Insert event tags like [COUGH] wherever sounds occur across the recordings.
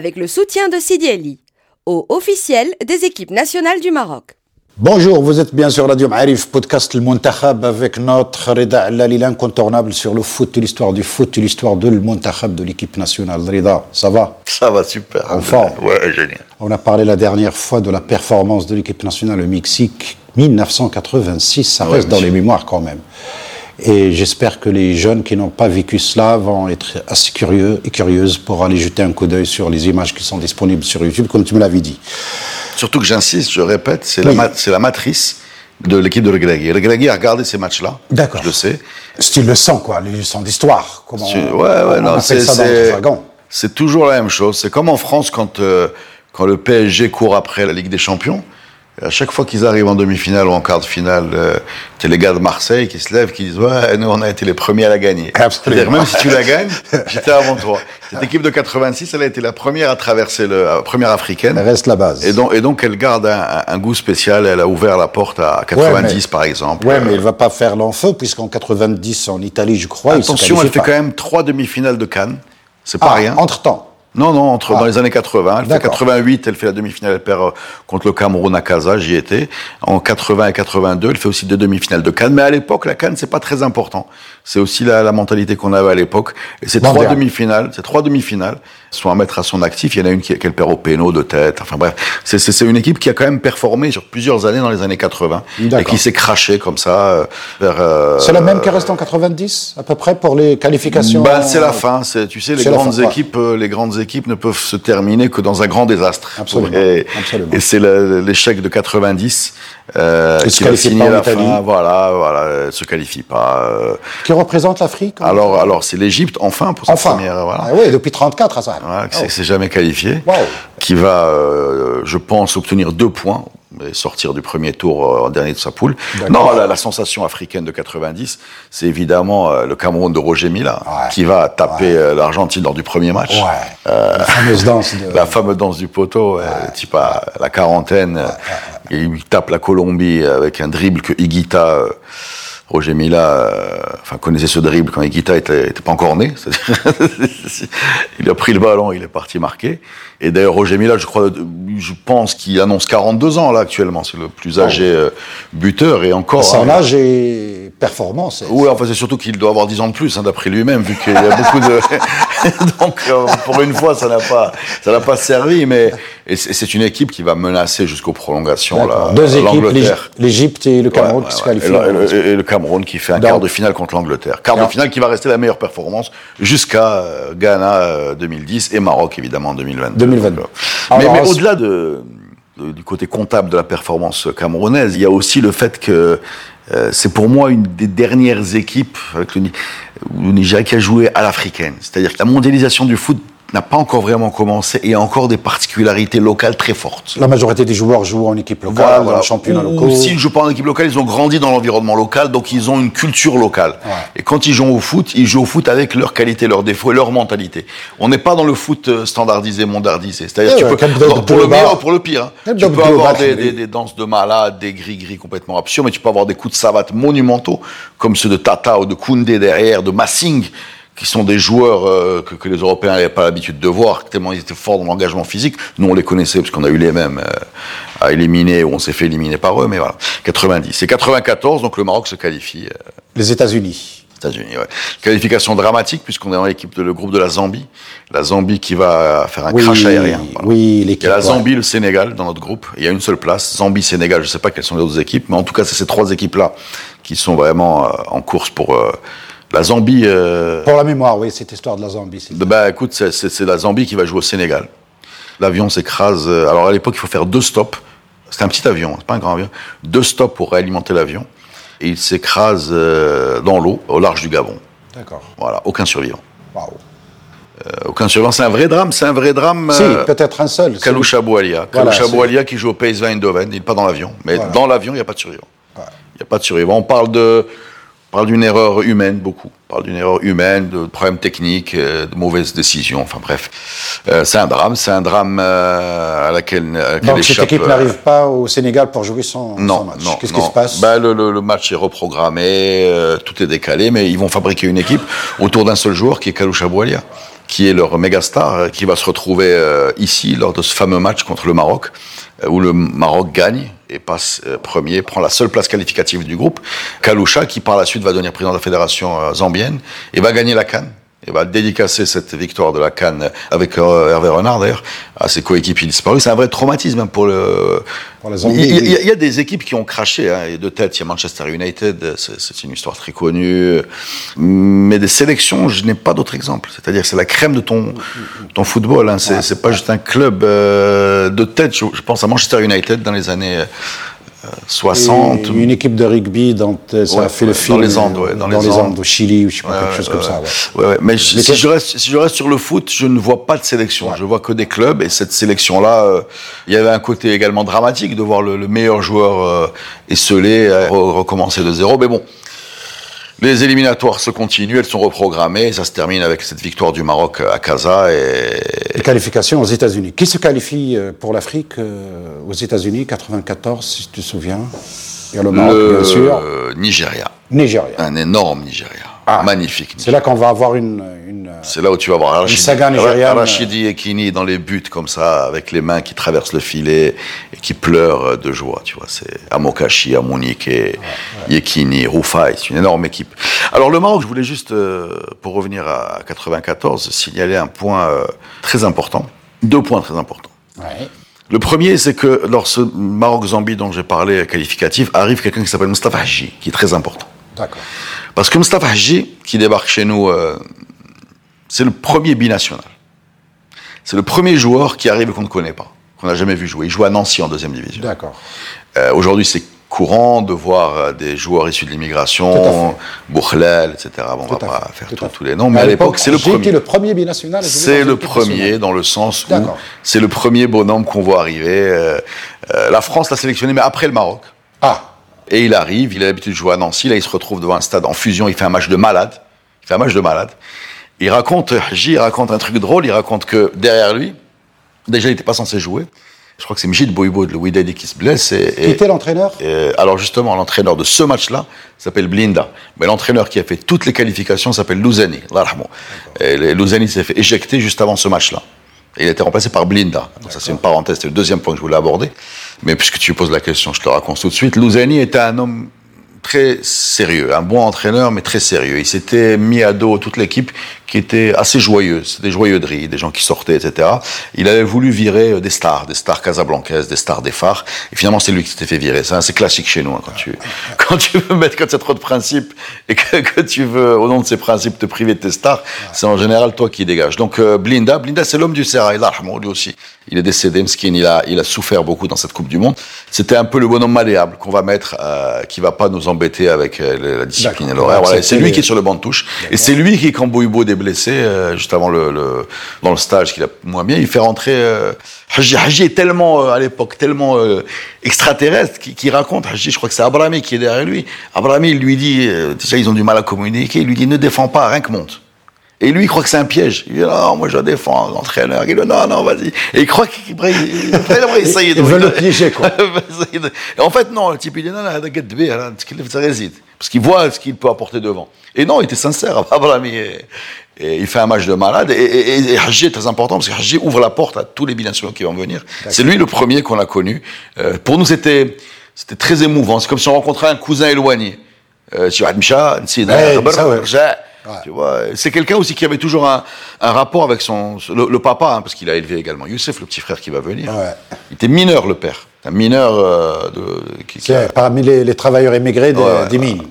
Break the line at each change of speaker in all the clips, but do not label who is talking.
avec le soutien de Sidi Eli, au officiel des équipes nationales du Maroc.
Bonjour, vous êtes bien sur Radio Ma'arif, podcast Le Montakhab avec notre Reda Lalil incontournable sur le foot, l'histoire du foot, l'histoire de Le Montakhab de l'équipe nationale. Reda, ça va?
Ça va super.
En forme?
Ouais, génial.
On a parlé la dernière fois de la performance de l'équipe nationale au Mexique, 1986, ça
Ouais,
reste dans les mémoires quand même. Et j'espère que les jeunes qui n'ont pas vécu cela vont être assez curieux et curieuses pour aller jeter un coup d'œil sur les images qui sont disponibles sur YouTube, comme tu me l'avais dit.
Surtout que j'insiste, je répète, c'est
Oui.
la, ma- c'est la matrice de l'équipe de Regragui. Regragui a regardé ces matchs-là.
D'accord.
Je le sais.
Style le sang, quoi, les leçons d'histoire. Comment
Tu-
on,
ouais, ouais,
on
non,
appelle
c'est,
ça dans notre
c'est,
jargon.
c'est toujours la même chose. C'est comme en France quand, euh, quand le PSG court après la Ligue des Champions. À chaque fois qu'ils arrivent en demi-finale ou en quart de finale, euh, t'as les gars de Marseille qui se lèvent, qui disent ouais, nous on a été les premiers à la gagner.
Absolument.
C'est-à-dire même si tu la gagnes, [LAUGHS] j'étais avant toi. Cette équipe de 86, elle a été la première à traverser le, la première africaine.
Ça reste la base.
Et donc, et donc, elle garde un, un goût spécial. Elle a ouvert la porte à 90,
mais-
par exemple.
Ouais,
Euh,
mais il va pas faire l'enfeu, puisqu'en 90, en Italie, je crois,
attention, elle fait
pas.
quand même trois demi-finales de Cannes. C'est pas
Ah,
rien.
Entre-temps.
Non, non, entre,
Ah.
dans les années 80. Elle fait
D'accord.
88, elle fait la demi-finale, elle perd euh, contre le Cameroun à Casa, j'y étais. En 80 et 82, elle fait aussi deux demi-finales de Cannes. Mais à l'époque, la Cannes, c'est pas très important. C'est aussi la, la mentalité qu'on avait à l'époque. Et ces trois demi-finales, ces trois demi-finales sont à mettre à son actif. Il y en a une qui, qu'elle perd au péno de tête. Enfin bref, c'est, une équipe qui a quand même performé sur plusieurs années dans les années 80. Et qui s'est crachée comme ça euh, vers... euh,
C'est la même qui reste en 90, à peu près, pour les qualifications
bah, c'est la fin. C'est, tu sais, les grandes
fin,
équipes, euh, les grandes équipes ne peuvent se terminer que dans un grand désastre.
Absolument,
Et, et c'est l'échec de 90 euh,
se
qui
qualifient
signer
pas
la fin. Voilà, voilà, elle se qualifie pas. euh.
Qui représente l'Afrique en-
alors, alors, c'est l'Égypte enfin pour sa
Enfin.
première. Voilà.
Ah oui, depuis 34 à ça.
Voilà,
Oh.
s'est jamais qualifié,
Wow.
qui va, euh, je pense, obtenir deux points et sortir du premier tour euh, en dernier de sa poule. Non, la, la sensation africaine de 90, c'est évidemment euh, le Cameroun de Roger Mila,
Ouais.
qui va taper euh, l'Argentine lors du premier match.
Ouais. la fameuse danse de... [LAUGHS]
La fameuse danse du poteau, euh, type à la quarantaine, euh, et il tape la Colombie avec un dribble que Higuita, euh, Roger Mila, euh, enfin connaissait ce dribble quand Higuita était, était pas encore né. [LAUGHS] Il a pris le ballon, il est parti marquer. Et d'ailleurs Roger Mila, je crois, je pense qu'il annonce 42 ans là actuellement, c'est le plus âgé euh, buteur et encore.
Son
hein,
âge et performance.
oui, enfin c'est surtout qu'il doit avoir 10 ans de plus, hein, d'après lui-même, vu qu'il y a beaucoup de. [LAUGHS] Donc euh, pour une fois, ça n'a pas, ça n'a pas servi, mais c'est une équipe qui va menacer jusqu'aux prolongations
Deux équipes, l'Égypte et le Cameroun
Ouais,
qui se
ouais,
qualifient.
Et, le, et- le Cameroun qui fait un quart de finale contre l'Angleterre. Quart de finale qui va rester la meilleure performance jusqu'à euh, Ghana euh, 2010 et Maroc évidemment en 2022.
2022.
Donc, euh, mais au-delà de, de- du côté comptable de la performance camerounaise, il y a aussi le fait que euh, c'est pour moi une des dernières équipes avec le, Nigeria qui a joué à l'africaine. C'est-à-dire que la mondialisation du foot n'a pas encore vraiment commencé et a encore des particularités locales très fortes.
La majorité des joueurs jouent en équipe locale,
Voilà,
locaux.
ou S'ils ne jouent pas en équipe locale, ils ont grandi dans l'environnement local, donc ils ont une culture locale.
Ouais.
Et quand ils jouent au foot, ils jouent au foot avec leurs qualités, leurs défauts et leur mentalité. On n'est pas dans le foot euh, standardisé, mondardisé. C'est-à-dire,
Eh
tu
ouais,
peux, pour le
le
meilleur ou pour le pire. hein. Tu peux avoir des, des- des danses de malades, des gris-gris complètement absurdes, mais tu peux avoir des coups de savate monumentaux, comme ceux de Tata ou de Koundé derrière, de Massing, qui sont des joueurs euh, que, que les Européens n'avaient pas l'habitude de voir, tellement ils étaient forts dans l'engagement physique. Nous, on les connaissait parce qu'on a eu les mêmes euh, à éliminer, ou on s'est fait éliminer par eux, mais voilà. 90. Et 94, donc le Maroc se qualifie. euh,
Les États-Unis.
États-Unis, ouais. Qualification dramatique puisqu'on est dans l'équipe de le groupe de la Zambie. La Zambie qui va faire un
Oui,
crash aérien. voilà.
oui,
Il y
l'équipe.
a la
ouais.
Zambie, le Sénégal dans notre groupe. Il y a une seule place. Zambie, Sénégal. Je sais pas quelles sont les autres équipes, mais en tout cas, c'est ces trois équipes-là qui sont vraiment euh, en course pour euh, la Zambie. euh,
Pour la mémoire, oui, cette histoire de la Zambie.
bah, écoute, c'est- la Zambie qui va jouer au Sénégal. L'avion s'écrase. euh, Alors à l'époque, il faut faire deux stops. C'est un petit avion, c'est pas un grand avion. Deux stops pour réalimenter l'avion. Et il s'écrase euh, dans l'eau, au large du Gabon.
D'accord.
Voilà, aucun survivant.
Waouh.
Aucun survivant. C'est un vrai drame. C'est un vrai drame.
Si,
euh,
peut-être un seul.
Kaloucha Boualia.
Voilà,
Kaloucha Boualia qui joue au PSV Eindhoven. Il n'est pas dans l'avion. Mais
Voilà.
dans l'avion, il n'y a pas de survivant. Il
Ouais.
n'y a pas de survivant. On parle de. Parle d'une erreur humaine, beaucoup. Parle d'une erreur humaine, de problèmes techniques, euh, de mauvaises décisions, enfin bref. Euh, c'est un drame, c'est un drame euh, à laquelle, à laquelle
Donc cette équipe
euh,
n'arrive pas au Sénégal pour jouer son, match.
non,
Qu'est-ce qui se passe?
Ben, le, le- le match est reprogrammé, euh, tout est décalé, mais ils vont fabriquer une équipe autour d'un seul joueur qui est Kaloucha Boualia, qui est leur méga star, qui va se retrouver euh, ici lors de ce fameux match contre le Maroc, où le Maroc gagne et passe euh, premier, prend la seule place qualificative du groupe. Kaloucha, qui par la suite va devenir président de la fédération euh, zambienne, et va gagner la Cannes. Et va dédicacer cette victoire de la Cannes avec euh, Hervé Renard d'ailleurs à ses coéquipiers disparus. C'est un vrai traumatisme pour le.
Pour
il, y a,
oui.
il y a- il y a des équipes qui ont craché. Hein, de tête, il y a Manchester United, c'est une histoire très connue. Mais des sélections, je n'ai pas d'autre exemple. C'est-à-dire que c'est la crème de ton, ton football. Hein. C'est pas juste un club euh, de tête. Je, je pense à Manchester United dans les années 60.
Et une équipe de rugby dont euh, ça
Ouais,
a fait le film
dans les Andes, ouais, dans les Andes.
au Chili ou je sais pas quelque chose comme ça.
Mais je-
Mais
si, je reste, si je reste sur le foot, je ne vois pas de sélection. Je vois que des clubs. Et cette sélection-là, euh, il y avait un côté également dramatique de voir le, le meilleur joueur euh, esselé, euh, re- recommencer de zéro. Mais bon, les éliminatoires se continuent, elles sont reprogrammées. Ça se termine avec cette victoire du Maroc à Casa. Et
Les qualifications aux États-Unis. Qui se qualifie euh, pour l'Afrique euh, aux États-Unis 94, si tu te souviens? Il y a le Maroc,
le
bien sûr.
Nigeria,
Nigeria.
un énorme Nigeria,
Ah.
magnifique.
C'est là qu'on va avoir une. Euh,
C'est là où tu vas voir Rachidi,
saga nigériane.
Rachidi Ekini dans les buts comme ça, avec les mains qui traversent le filet et qui pleurent de joie, tu vois. C'est Amokashi, Amunike, Yekini, Rufai, c'est une énorme équipe. Alors le Maroc, je voulais juste, euh, pour revenir à 94, signaler un point euh, très important, deux points très importants.
ouais.
Le premier, c'est que lors ce Maroc-Zambie dont j'ai parlé, qualificatif, arrive quelqu'un qui s'appelle Mustafa Haji, qui est très important.
D'accord.
Parce que Mustafa Haji, qui débarque chez nous, euh, c'est le premier binational. C'est le premier joueur qui arrive et qu'on ne connaît pas, qu'on n'a jamais vu jouer. Il joue à Nancy en deuxième division.
D'accord.
Euh, Aujourd'hui, c'est courant de voir euh, des joueurs issus de l'immigration, Bourlel, etc. Bon, on
Tout
va pas
fait,
faire
tout
tous- les noms, mais à l'époque, c'est le premier.
été le premier binational.
C'est le premier dans le sens où c'est le premier bonhomme qu'on voit arriver. Euh, euh, la France l'a sélectionné, mais après le Maroc.
Ah,
Et il arrive, il a l'habitude de jouer à Nancy, là il se retrouve devant un stade en fusion, il fait un match de malade. Il fait un match de malade. Il raconte, J raconte un truc drôle, il raconte que derrière lui, déjà il n'était pas censé jouer. Je crois que c'est Mjid Boibo de Louis qui se blesse. Et,
qui était l'entraîneur?
et, alors justement, l'entraîneur de ce match-là s'appelle Blinda. Mais l'entraîneur qui a fait toutes les qualifications s'appelle Louzani. Et Louzani s'est fait éjecter juste avant ce match-là. Il a été remplacé par Blinda. Donc ça c'est une parenthèse, c'est le deuxième point que je voulais aborder. Mais puisque tu poses la question, je te raconte tout de suite. Louzani était un homme très sérieux, un bon entraîneur, mais très sérieux. Il s'était mis à dos toute l'équipe qui était assez joyeuse, des joyeuderies, des gens qui sortaient, etc. Il avait voulu virer euh, des stars, des stars casablancaises, des stars des phares, et finalement c'est lui qui s'était fait virer. C'est classique chez nous, hein, quand tu, [LAUGHS] quand tu veux mettre, quand tu as trop de principes, et [LAUGHS] que, tu veux, au nom de ces principes, te priver de tes stars, c'est en général toi qui dégages. Donc euh, Blinda, Blinda c'est l'homme du Serail, lui aussi. Il est décédé, Mskin, il a, il a souffert beaucoup dans cette Coupe du Monde. C'était un peu le bonhomme malléable qu'on va mettre, euh, qui va pas nous embêter avec euh, la discipline et l'horaire. Voilà. C'est lui
les-
qui est sur le banc de touche. Et c'est lui qui, quand Bouybo est blessé, euh, juste avant le, le- dans le stage qu'il a moins bien, il fait rentrer euh, Haji. Haji est tellement, euh, à l'époque, tellement euh, extraterrestre qu'il qu'il raconte, Haji, je crois que c'est Abrami qui est derrière lui. Abrami, il lui dit, euh, déjà ils ont du mal à communiquer, il lui dit ne défends pas, rien que monte. Et lui, il croit que c'est un piège. Il dit, non, moi je défends, l'entraîneur. Il dit, non, non, vas-y. Et il croit qu'il [LAUGHS] va essayer de...
Le piéger, quoi.
en fait, non, le type, il dit, non, non, t'inquiète, hein, ça réside. Parce qu'il voit ce qu'il peut apporter devant. Et non, il était sincère, [LAUGHS] Et il fait un match de malade. Et, et, et, et Haji est très important parce que Haji ouvre la porte à tous les bilanciers qui vont venir. C'est lui le premier qu'on a connu. Euh, pour nous, c'était, c'était très émouvant. C'est comme si on rencontrait un cousin éloigné. Euh, tu vois,
Ouais.
Tu vois, c'est quelqu'un aussi qui avait toujours un, un rapport avec son le, le papa, hein, parce qu'il a élevé également Youssef, le petit frère qui va venir.
Ouais.
Il était mineur, le père. Un mineur euh, de, qui, qui
C'est
a
parmi les, les travailleurs émigrés des,
Ouais,
des mines.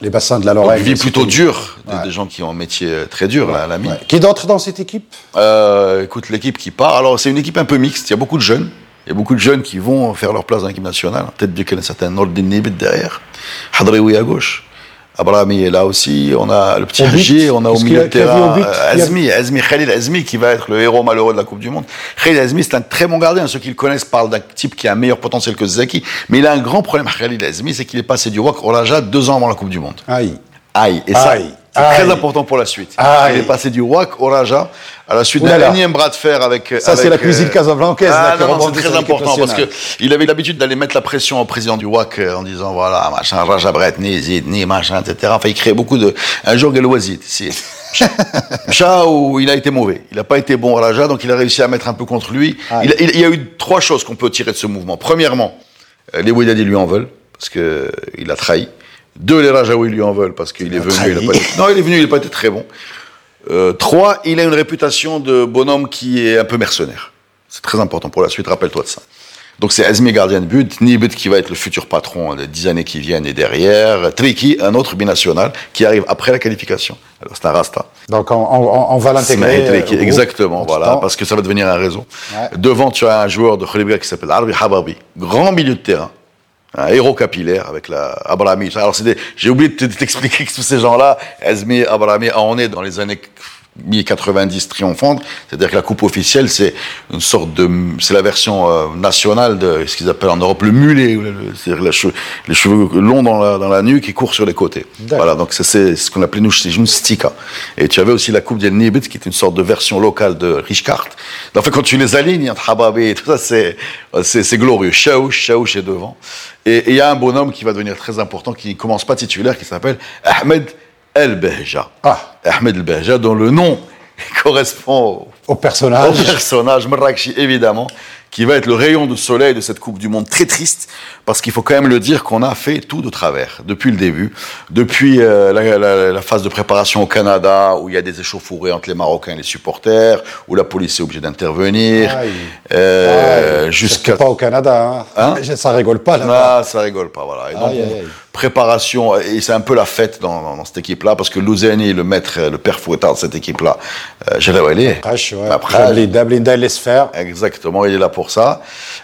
Les bassins de la Lorraine.
une vie plutôt dure, des, gens qui ont un métier très dur, la, la mine.
Qui d'autre dans cette équipe?
Euh, écoute, l'équipe qui part, alors c'est une équipe un peu mixte, il y a beaucoup de jeunes. Il y a beaucoup de jeunes qui vont faire leur place dans l'équipe nationale. Peut-être qu'il y a un certain Nordin Nibit derrière. Hadraoui à gauche. Abrahami est là aussi. On a le petit Haji, on a au milieu de terrain Azmi, Azmi, Khalil Azmi qui va être le héros malheureux de la Coupe du Monde. Khalil Azmi, c'est un très bon gardien. Ceux qui le connaissent parlent d'un type qui a un meilleur potentiel que Zaki. Mais il a un grand problème, Khalil Azmi, c'est qu'il est passé du WAC au Raja deux ans avant la Coupe du Monde.
Aïe.
Aïe. Et ça,
Aïe.
C'est très important pour la suite.
Aïe.
Il est passé du WAC au Raja à la suite d'un énième bras de fer avec.
Ça, c'est la cuisine casablancaise, là,
Ah, c'est très important parce que
nationale.
il avait l'habitude d'aller mettre la pression au président du WAC euh, en disant voilà, machin, Raja Bretni, Zidni, machin, etc. Enfin, il créait beaucoup de. Un jour, Galouazid, si. [LAUGHS] Mcha, où il a été mauvais. Il n'a pas été bon à Raja, donc il a réussi à mettre un peu contre lui.
Ah,
il, il- il y a eu trois choses qu'on peut tirer de ce mouvement. Premièrement, euh, les Wydadi lui en veulent, parce qu'il a trahi. Deux, les Rajaouis lui en veulent, parce qu'il est venu. Il a pas été- non, il est venu, il n'a pas été très bon. Euh, trois, il a une réputation de bonhomme qui est un peu mercenaire. C'est très important pour la suite, rappelle-toi de ça. Donc c'est Azmi gardien de but, Nibet qui va être le futur patron des dix années qui viennent et derrière, Triki, un autre binational qui arrive après la qualification. Alors c'est un Rasta.
Donc on, on- on va l'intégrer. Euh, groupe.
exactement, voilà, parce que ça va devenir un réseau.
Ouais.
Devant, tu as un joueur de Kholibga qui s'appelle Arbi Hababi, grand milieu de terrain, un héros capillaire avec la Abrami. Alors j'ai oublié de t'expliquer que tous ces gens-là, Azmi, Abrami, on est dans les années mi-90 triomphantes, c'est-à-dire que la coupe officielle, c'est une sorte de, c'est la version euh, nationale de ce qu'ils appellent en Europe le mulet, le- le- c'est-à-dire che- les cheveux longs dans la, dans la nuque qui courent sur les côtés. Voilà, donc c'est- ce qu'on appelait nous, c'est une stika. Et tu avais aussi la coupe del Nibit, qui est une sorte de version locale de Richkart. En fait, quand tu les alignes Hababi et tout ça, c'est, c'est, c'est glorieux. Shaouch, Shaouch est devant. Et et il y a un bonhomme qui va devenir très important, qui commence pas titulaire, qui s'appelle Ahmed El Behja.
Ah.
Ahmed El Behja, dont le nom [LAUGHS] correspond au
Au
au
personnage.
personnage Marrakchi, évidemment, qui va être le rayon de soleil de cette Coupe du Monde très triste, parce qu'il faut quand même le dire qu'on a fait tout de travers, depuis le début, depuis euh, la, la- la phase de préparation au Canada, où il y a des échauffourées entre les Marocains et les supporters, où la police est obligée d'intervenir, euh, jusqu'à...
Pas au Canada. Hein.
Hein
Ça rigole pas là.
Ah, ça rigole pas, voilà. Et donc,
aïe, aïe.
Préparation, et c'est un peu la fête dans, dans- dans cette équipe-là, parce que Louzeni, le maître, le père fouettard de cette équipe-là, euh, Jalawali,
Après, laisse faire.
Exactement, il est là pour ça.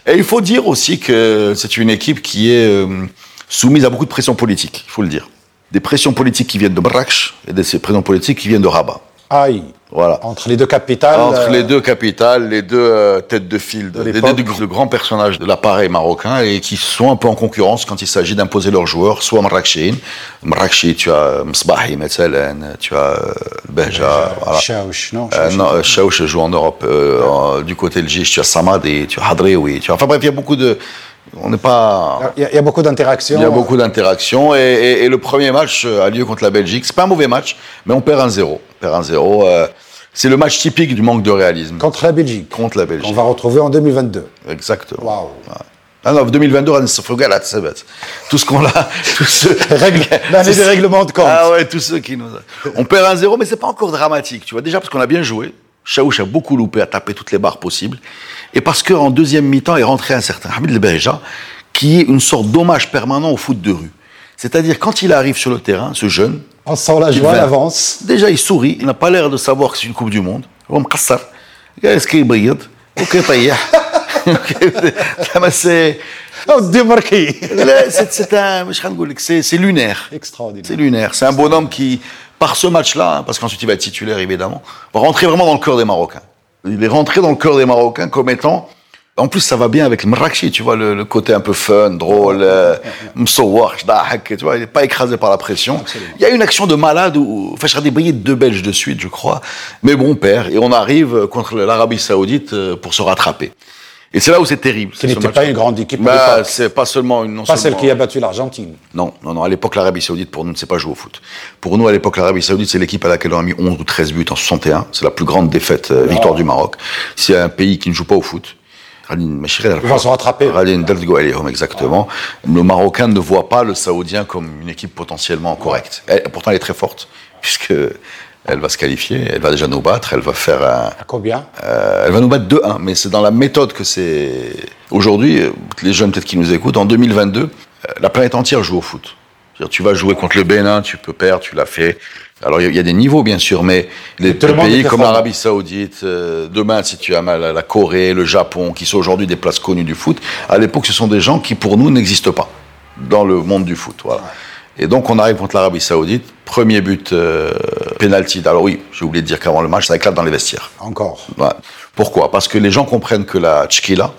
Et il faut dire aussi que c'est une équipe qui est euh, soumise à beaucoup de pressions politiques, il faut le dire. Des pressions politiques qui viennent de Marrakech et des pressions politiques qui viennent de Rabat.
Aïe.
Voilà.
Entre les deux capitales.
Entre
euh,
les deux capitales, les deux euh, têtes de fil, de, les deux de grands personnages de l'appareil marocain et qui sont un peu en concurrence quand il s'agit d'imposer leurs joueurs, soit Marrakechine. Marrakech, tu as Msbahi, Metzelen, tu as euh, Beja, voilà.
Chaouch, non
Euh,
Chaouch.
non, euh, Chaouch joue en Europe. Euh, du côté de Gij, tu as Samadi, tu as Hadrioui. Tu as... Enfin bref, il y a beaucoup de. On n'est pas.
Il y, a, il y a beaucoup d'interactions.
Il y a beaucoup d'interactions. Et, et- et le premier match euh, a lieu contre la Belgique. C'est pas un mauvais match, mais on perd un 0 On perd un 0 euh, c'est le match typique du manque de réalisme.
Contre la Belgique.
Contre la
On
Belgique.
va retrouver en 2022.
Exactement.
Waouh.
Ah non, 2022, on se fait galate, c'est bête. Tout ce qu'on a, [LAUGHS] tous ceux...
Règle- L'année des règlements de compte.
Ah ouais, tous ceux qui nous... On perd un 0 mais c'est pas encore dramatique, tu vois. Déjà parce qu'on a bien joué. Chaouch a beaucoup loupé, a tapé toutes les barres possibles. Et parce qu'en deuxième mi-temps est rentré un certain Hamid El qui est une sorte d'hommage permanent au foot de rue. C'est-à-dire, quand il arrive sur le terrain, ce jeune.
On sent la joie, l'avance.
Déjà, il sourit, il n'a pas l'air de savoir que c'est une Coupe du Monde. Est-ce qu'il brille [LAUGHS] c'est. C'est lunaire.
Extraordinaire.
C'est lunaire. C'est un bonhomme qui par ce match-là hein, parce qu'ensuite il va être titulaire évidemment va rentrer vraiment dans le cœur des Marocains il est rentré dans le cœur des Marocains comme étant en plus, ça va bien avec le tu vois, le, le côté un peu fun, drôle, euh, [LAUGHS] tu vois, il n'est pas écrasé par la pression. Il y a une action de malade où, enfin, je briller deux Belges de suite, je crois. Mais bon, père, et on arrive contre l'Arabie Saoudite euh, pour se rattraper. Et c'est là où c'est terrible.
Qui
ce
n'était pas une grande équipe
Bah, c'est pas seulement une, non
Pas celle qui a battu l'Argentine.
non, non, non. À l'époque, l'Arabie Saoudite, pour nous, ne sait pas jouer au foot. Pour nous, à l'époque, l'Arabie Saoudite, c'est l'équipe à laquelle on a mis 11 ou 13 buts en 61. C'est la plus grande défaite, euh, victoire du Maroc. C'est un pays qui ne joue pas au foot.
Ils vont se rattraper.
Exactement. Le Marocain ne voit pas le Saoudien comme une équipe potentiellement correcte. Elle- pourtant, elle est très forte, puisque elle va se qualifier, elle va déjà nous battre, elle va faire un,
À combien
euh, elle va nous battre 2-1, mais c'est dans la méthode que c'est. Aujourd'hui, euh, les jeunes peut-être qui nous écoutent, en 2022, euh, la planète entière joue au foot. Tu vas jouer contre le Bénin, tu peux perdre, tu l'as fait. Alors il y a- il y, a des niveaux bien sûr, mais les, pays comme l'Arabie Saoudite, euh, demain si tu as mal la Corée, le Japon, qui sont aujourd'hui des places connues du foot, à l'époque ce sont des gens qui pour nous n'existent pas dans le monde du foot. Voilà. Et donc on arrive contre l'Arabie Saoudite, premier but euh, penalty. Alors oui, j'ai oublié de dire qu'avant le match ça éclate dans les vestiaires.
Encore.
Ouais. Pourquoi? Parce que les gens comprennent que la tchkila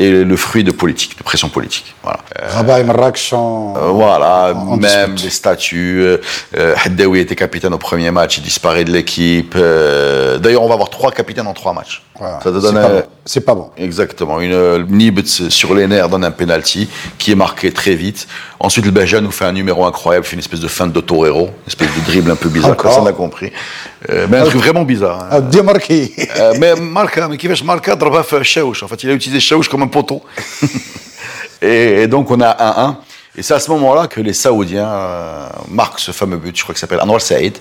et le fruit de politique, de pression politique. Voilà.
Rabat et Marrakech en,
Euh, voilà,
en
même
dispute.
les statuts. Euh, euh, Haddaoui était capitaine au premier match, il disparaît de l'équipe. Euh, D'ailleurs, on va avoir trois capitaines en trois matchs.
Voilà.
Ça te
C'est
donne
pas
un-
bon. C'est pas bon.
Exactement. Une euh, Nibet sur les nerfs donne un penalty qui est marqué très vite. Ensuite, le Belgian nous fait un numéro incroyable, fait une espèce de feinte de torero, une espèce de dribble un peu bizarre, personne n'a compris. Euh, mais un truc vraiment bizarre. Hein.
Démarqué.
Euh, mais Marca, hein, mais qui fait Marca, Draba fait En fait, il a utilisé Chaouch comme un poteau. [LAUGHS] et, donc, on a 1-1. Et c'est à ce moment-là que les Saoudiens euh, marquent ce fameux but, je crois qu'il s'appelle Anwar Saïd.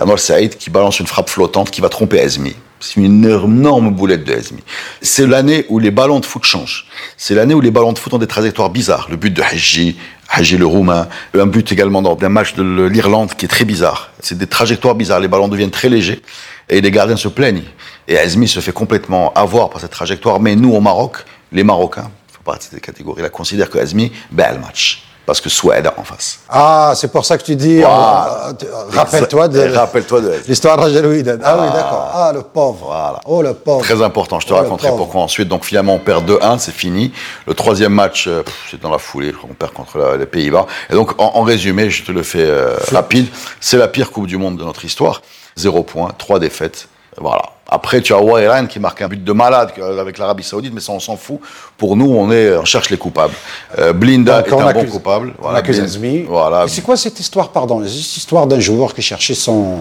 Anwar Saïd qui balance une frappe flottante qui va tromper Azmi. C'est une énorme boulette de Azmi. C'est l'année où les ballons de foot changent. C'est l'année où les ballons de foot ont des trajectoires bizarres. Le but de Haji, Haji le Roumain, un but également dans un match de l'Irlande qui est très bizarre. C'est des trajectoires bizarres. Les ballons deviennent très légers et les gardiens se plaignent. Et Azmi se fait complètement avoir par cette trajectoire. Mais nous, au Maroc, les Marocains, faut partie de cette catégorie-là, considèrent que Azmi bat le match. Parce que Soued en face.
Ah, c'est pour ça que tu dis.
Voilà.
euh, tu- Rappelle-toi de.
Rappelle-toi de
L'histoire Rajalouid. Ah oui, d'accord. Ah, le pauvre.
Voilà.
Oh, le pauvre.
Très important, je te
Oh,
raconterai pourquoi ensuite. Donc finalement, on perd 2-1, c'est fini. Le troisième match, euh, c'est dans la foulée, qu'on perd contre la- les Pays-Bas. Et donc, en, en résumé, je te le fais euh, rapide, c'est la pire Coupe du Monde de notre histoire. Zéro point, trois défaites. Voilà. Après, tu as Wairan qui marque un but de malade avec l'Arabie Saoudite, mais ça, on s'en fout. Pour nous, on, est, on cherche les coupables. Euh, Blinda
Donc,
est
on
un bon
accuse-
coupable.
On accuse
Blind-
Azmi.
Voilà.
Et C'est quoi cette histoire, pardon Cette histoire d'un joueur qui cherchait son,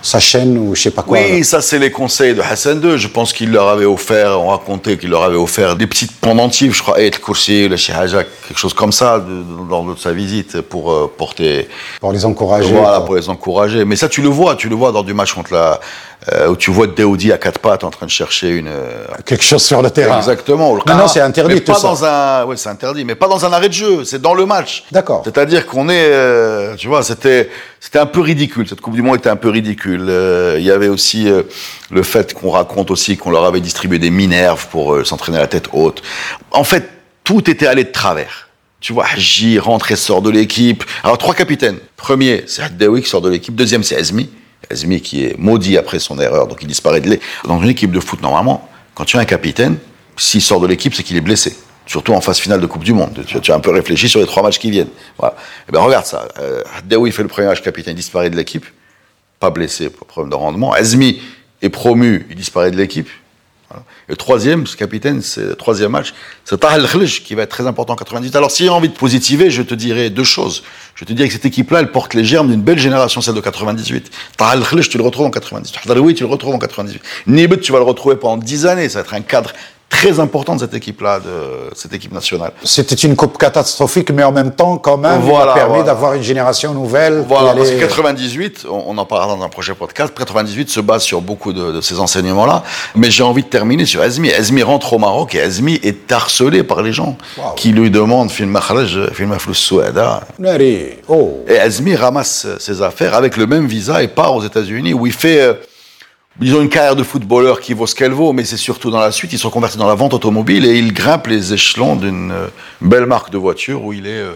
sa chaîne ou je sais pas quoi.
Oui, ça c'est les conseils de Hassan II. Je pense qu'il leur avait offert, on racontait qu'il leur avait offert des petites pendentifs, je crois, être Koursi, le Hajak, quelque chose comme ça, de- de- lors de sa visite pour euh, porter,
Pour les encourager.
voilà,
quoi.
pour les encourager. Mais ça, tu le vois, tu le vois dans du match contre la, euh, où tu vois Deoudi à quatre pattes en train de chercher une. euh,
Quelque chose sur le terrain.
Exactement.
Non, c'est interdit
Mais
tout
pas
ça.
dans un, ouais, c'est interdit, mais pas dans un arrêt de jeu. C'est dans le match.
D'accord.
C'est-à-dire qu'on est, euh, tu vois, c'était, c'était un peu ridicule. Cette Coupe du Monde était un peu ridicule. Euh, Il y avait aussi euh, le fait qu'on raconte aussi qu'on leur avait distribué des minerves pour s'entraîner à la tête haute. En fait, tout était allé de travers. Tu vois, Haji rentre et sort de l'équipe. Alors, trois capitaines. Premier, c'est Haddaoui qui sort de l'équipe. Deuxième, c'est Azmi. Azmi qui est maudit après son erreur, donc il disparaît de l'équipe. Dans une équipe de foot, normalement, quand tu as un capitaine, s'il sort de l'équipe, c'est qu'il est blessé. Surtout en phase finale de Coupe du Monde. Tu, as un peu réfléchi sur les trois matchs qui viennent. Voilà. Eh ben, regarde ça. Euh, fait le premier match capitaine, il disparaît de l'équipe. Pas blessé, problème de rendement. Azmi est promu, il disparaît de l'équipe. Le troisième, ce capitaine, c'est le troisième match, c'est Tahal Khlj qui va être très important en 98. Alors, si j'ai envie de positiver, je te dirais deux choses. Je te dirais que cette équipe-là, elle porte les germes d'une belle génération, celle de 98. Tahal Khlj, tu le retrouves en 98. Haddaoui, tu le retrouves en 98. Nibet, tu vas le retrouver pendant 10 années. Ça va être un cadre très important de cette équipe-là, de cette équipe nationale.
C'était une coupe catastrophique, mais en même temps, quand même, il
Voilà,
a permis
voilà.
d'avoir une génération nouvelle.
Voilà, parce
allait-
que 98, on, en parlera dans un prochain podcast, 98 se base sur beaucoup de, de ces enseignements-là, mais j'ai envie de terminer sur Azmi. Azmi rentre au Maroc et Azmi est harcelé par les gens
Wow.
qui lui demandent film makhraj, film flous souada.
Nari. Oh.
Et Azmi ramasse ses affaires avec le même visa et part aux États-Unis où il fait, euh, disons, une carrière de footballeur qui vaut ce qu'elle vaut, mais c'est surtout dans la suite, il se reconvertit dans la vente automobile et il grimpe les échelons d'une euh, belle marque de voiture où il est, euh,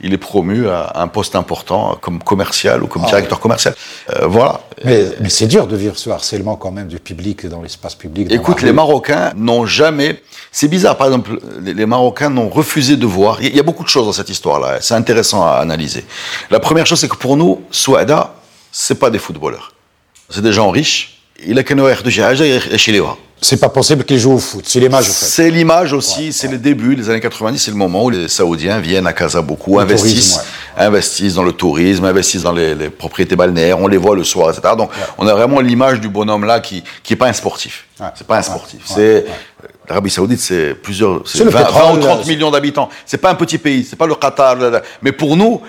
il est promu à un poste important comme commercial ou comme directeur commercial. Euh, voilà.
Mais, mais c'est dur de vivre ce harcèlement quand même du public dans l'espace public. dans
Écoute, les. Marocains n'ont jamais. C'est bizarre, par exemple, les, les Marocains n'ont refusé de voir. Il y a beaucoup de choses dans cette histoire-là. C'est intéressant à analyser. La première chose, c'est que pour nous, Souada, c'est pas des footballeurs. C'est des gens riches. Chez les Wa.
C'est pas possible qu'ils jouent au foot. C'est l'image, au fait.
C'est l'image aussi, c'est le début, les années 90, c'est le moment où les Saoudiens viennent à Casa beaucoup,
Le
investissent, investissent dans le tourisme, investissent dans les, les propriétés balnéaires, on les voit le soir, etc. Donc, on a vraiment l'image du bonhomme là qui qui est pas un sportif.
Ouais.
C'est pas un
Ouais.
sportif.
Ouais.
C'est l'Arabie Saoudite, c'est plusieurs, c'est
C'est le
20, 20
pétrole,
ou 30
c'est-
millions d'habitants. C'est pas un petit pays, c'est pas le Qatar. Mais pour nous.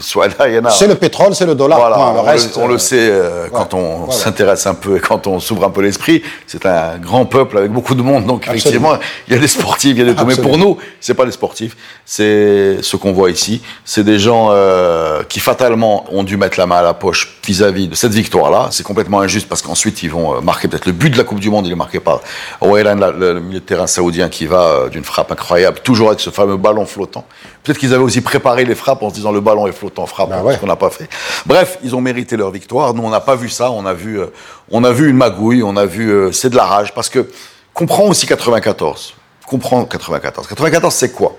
C'est le pétrole, c'est le dollar.
Voilà,
point.
on,
le reste,
le, on le
euh,
sait euh, quand on
voilà.
s'intéresse un peu et quand on s'ouvre un peu l'esprit. C'est un grand peuple avec beaucoup de monde, donc effectivement, il y a des sportifs, il y a des tout. Mais pour
Absolument.
nous, c'est pas les sportifs, c'est ce qu'on voit ici. C'est des gens euh, qui fatalement ont dû mettre la main à la poche vis-à-vis de cette victoire-là. C'est complètement injuste parce qu'ensuite ils vont euh, marquer peut-être le but de la Coupe du Monde. Il est marqué par la- le, milieu de terrain saoudien, qui va euh, d'une frappe incroyable, toujours avec ce fameux ballon flottant. Peut-être qu'ils avaient aussi préparé les frappes en se disant le ballon est flottant, frappe,
ouais.
ce qu'on n'a pas fait. Bref, ils ont mérité leur victoire. Nous, on n'a pas vu ça. On a vu, euh, on a vu une magouille. On a vu, euh, c'est de la rage parce que comprends aussi 94. comprendre 94. 94, c'est quoi?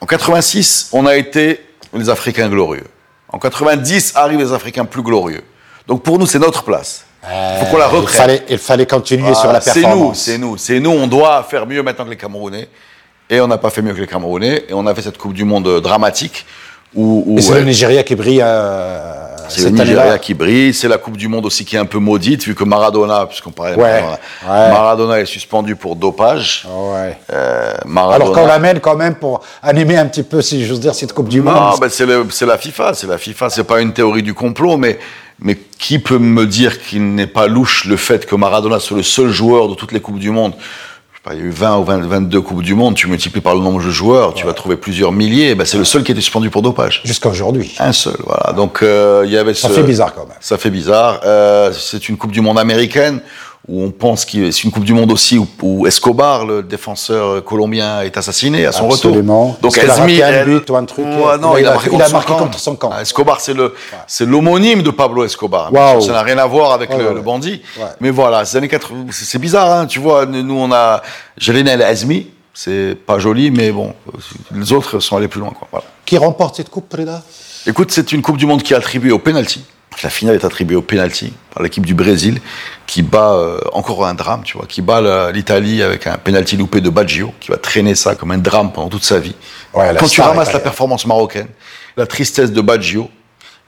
En 86, on a été les Africains glorieux. En 90, arrivent les Africains plus glorieux. Donc pour nous, c'est notre place. Il faut qu'on la
Euh, il fallait, il fallait continuer sur la
c'est nous,
performance.
c'est nous, c'est nous. On doit faire mieux maintenant que les Camerounais. Et on n'a pas fait mieux que les Camerounais. Et on a fait cette Coupe du Monde euh, dramatique. Où,
c'est
ouais,
le Nigeria qui brille euh,
c'est le. Nigeria qui brille. C'est la Coupe du Monde aussi qui est un peu maudite, vu que Maradona, puisqu'on parlait
Ouais,
Maradona,
ouais.
Maradona est suspendu pour dopage. Euh, Maradona.
Alors qu'on l'amène quand même pour animer un petit peu, si j'ose dire, cette Coupe du
Non,
Monde.
ben c'est le- c'est la FIFA, c'est la FIFA. C'est pas une théorie du complot, mais mais qui peut me dire qu'il n'est pas louche le fait que Maradona soit le seul joueur de toutes les coupes du monde? Je sais pas, il y a eu 20 ou 20 22 coupes du monde. Tu multiplies par le nombre de joueurs, tu vas trouver plusieurs milliers. Ben c'est le seul qui a été suspendu pour dopage.
Jusqu'à aujourd'hui.
Un seul, voilà. Donc euh, il y avait
Ça
ce-
fait bizarre quand même.
Ça fait bizarre. Euh, c'est une Coupe du Monde américaine où on pense que c'est une Coupe du Monde aussi où, où Escobar, le défenseur colombien, est assassiné à son
Absolument.
retour.
Est-ce qu'il a raté un but ou un truc
Ouais, non,
Il
il,
a-
marqué,
il a
contre,
marqué
son camp.
contre son camp.
Ah, Escobar, c'est le, c'est l'homonyme de Pablo Escobar.
Waouh.
Ça n'a rien à voir avec
Ouais,
le,
ouais,
le bandit. Mais voilà, ces années 80, c'est bizarre, hein, tu vois. Nous, on a Jalina El Azmi. C'est pas joli, mais bon, les autres sont allés plus loin, quoi. Voilà.
Qui remporte cette Coupe, Preda?
Écoute, c'est une Coupe du Monde qui est attribuée au penalty. La finale est attribuée au penalty par l'équipe du Brésil, qui bat euh, encore un drame, tu vois, qui bat l'Italie avec un penalty loupé de Baggio, qui va traîner ça comme un drame pendant toute sa vie.
Ouais,
Quand tu ramasses la performance marocaine, la tristesse de Baggio,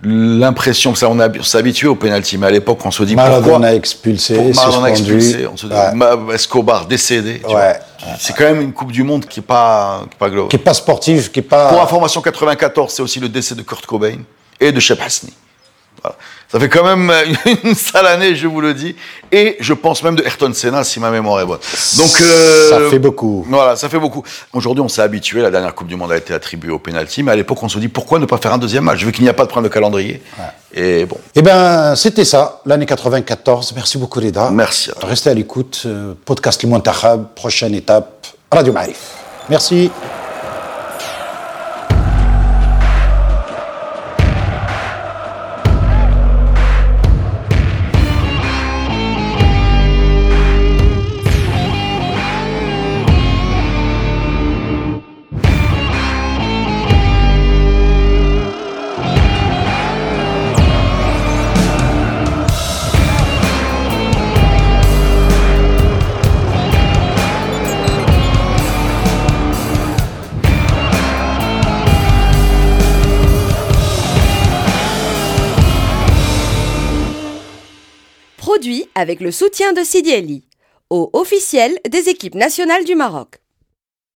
l'impression que ça, on habitué au penalty, mais à l'époque, on se dit pourquoi
Maradona expulsé,
pour Maradona expulsé, on se dit
Ouais.
Escobar décédé.
Ouais.
C'est quand même une Coupe du Monde qui est pas, qui est pas globale.
Qui est pas sportif, qui est pas.
Pour information, 94, c'est aussi le décès de Kurt Cobain et de Shep Hasni. Voilà. Ça fait quand même [LAUGHS] une sale année, je vous le dis. Et je pense même de Ayrton Senna, si ma mémoire est bonne. Donc, euh,
Ça fait beaucoup.
Voilà, ça fait beaucoup. Aujourd'hui, on s'est habitué. La dernière Coupe du Monde a été attribuée au penalty, mais à l'époque, on se dit pourquoi ne pas faire un deuxième match Vu qu'il n'y a pas de problème de calendrier? Et bon,
Eh ben, c'était ça, l'année 94. Merci beaucoup, Reda.
Merci.
Restez à l'écoute. euh, Podcast Le Montahab, prochaine étape, Radio Marif. Merci.
Avec le soutien de Sidi Ali, au officiel des équipes nationales du Maroc.